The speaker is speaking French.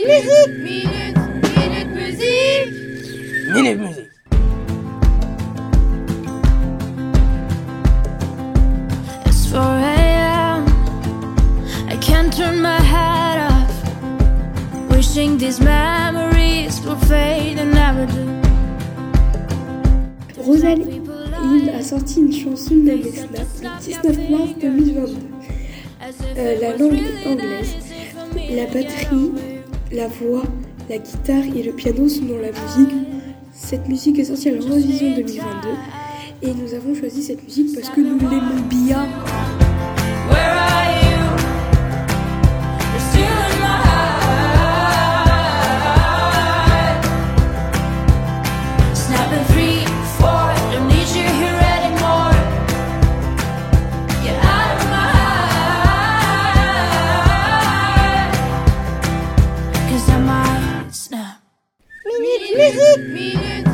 Minute, minute, minute musique. Minute Musique. It's 4 a.m. I can't turn my head off. Wishing these memories will fade and never do. Rosaline a sorti une chanson nommée Snap le 19 mars 2022. Euh, la langue anglaise. La batterie, la voix, la guitare et le piano sont dans la musique. Cette musique est sortie à l'Eurovision 2022 et nous avons choisi cette musique parce que nous l'aimons bien. Snap. Minute musique. Minute,